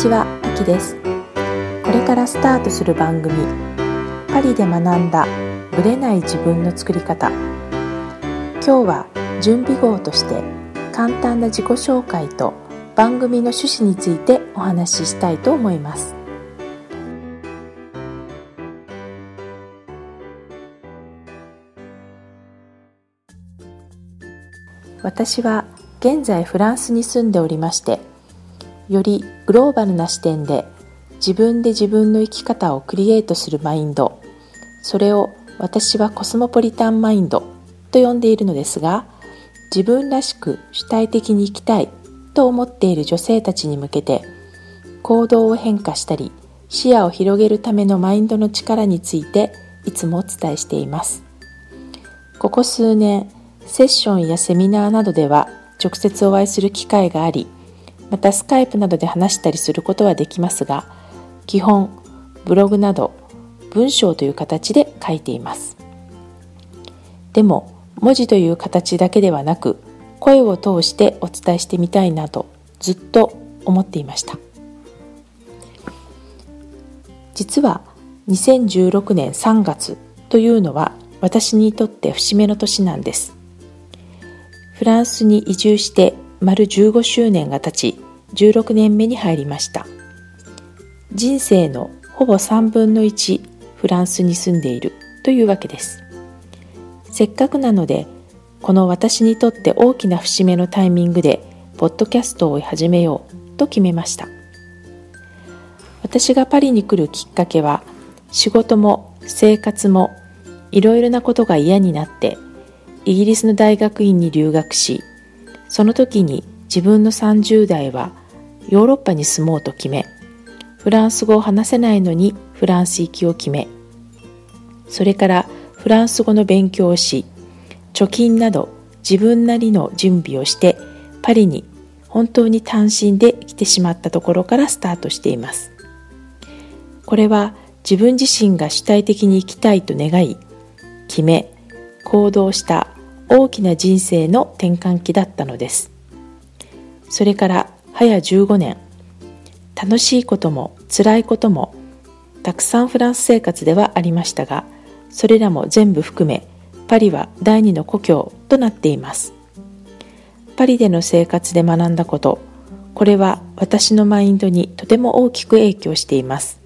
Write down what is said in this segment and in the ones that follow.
こんにちは、あきです。これからスタートする番組パリで学んだブレない自分の作り方。今日は準備号として簡単な自己紹介と番組の趣旨についてお話ししたいと思います。私は現在フランスに住んでおりましてよりグローバルな視点で自分で自分の生き方をクリエイトするマインドそれを私はコスモポリタンマインドと呼んでいるのですが自分らしく主体的に生きたいと思っている女性たちに向けて行動を変化したり視野を広げるためのマインドの力についていつもお伝えしています。ここ数年セッションやセミナーなどでは直接お会いする機会がありまたスカイプなどで話したりすることはできますが基本ブログなど文章という形で書いています。でも文字という形だけではなく声を通してお伝えしてみたいなとずっと思っていました。実は2016年3月というのは私にとって節目の年なんです。フランスに移住して丸15周年が経ち16年目に入りました。人生のほぼ3分の1フランスに住んでいるというわけです。せっかくなのでこの私にとって大きな節目のタイミングでポッドキャストを始めようと決めました。私がパリに来るきっかけは仕事も生活もいろいろなことが嫌になってイギリスの大学院に留学しその時に自分の30代はヨーロッパに住もうと決めフランス語を話せないのにフランス行きを決めそれからフランス語の勉強をし貯金など自分なりの準備をしてパリに本当に単身で来てしまったところからスタートしています。これは自分自身が主体的に生きたいと願い決め行動した大きな人生の転換期だったのです。それから早15年。楽しいことも辛いこともたくさんフランス生活ではありましたがそれらも全部含めパリは第二の故郷となっています。パリでの生活で学んだことこれは私のマインドにとても大きく影響しています。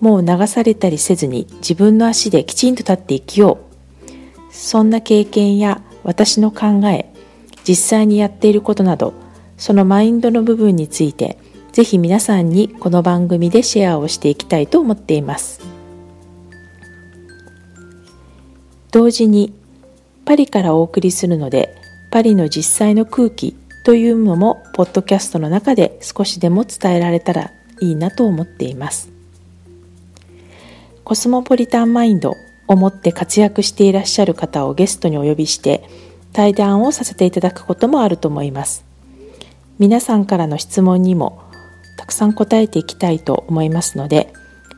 もう流されたりせずに自分の足できちんと立って生きよう。そんな経験や私の考え実際にやっていることなどそのマインドの部分についてぜひ皆さんにこの番組でシェアをしていきたいと思っています。同時にパリからお送りするのでパリの実際の空気というのもポッドキャストの中で少しでも伝えられたらいいなと思っています。コスモポリタンマインドを持って活躍していらっしゃる方をゲストにお呼びして対談をさせていただくこともあると思います。皆さんからの質問にもたくさん答えていきたいと思いますので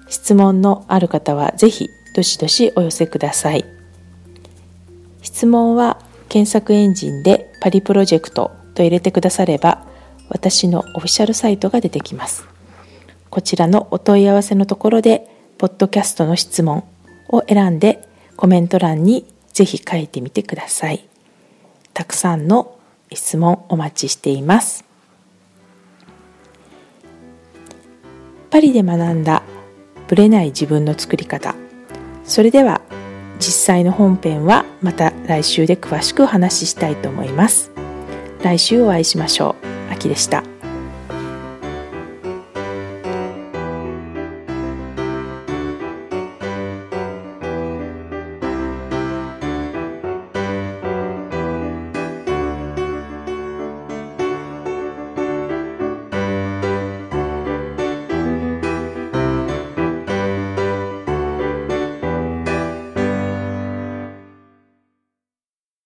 質問のある方はぜひどしどしお寄せください。質問は検索エンジンでパリプロジェクトと入れてくだされば私のオフィシャルサイトが出てきます。こちらのお問い合わせのところでポッドキャストの質問を選んでコメント欄にぜひ書いてみてください。たくさんの質問お待ちしています。パリで学んだブレない自分の作り方。それでは実際の本編はまた来週で詳しくお話ししたいと思います。来週お会いしましょう。秋でした。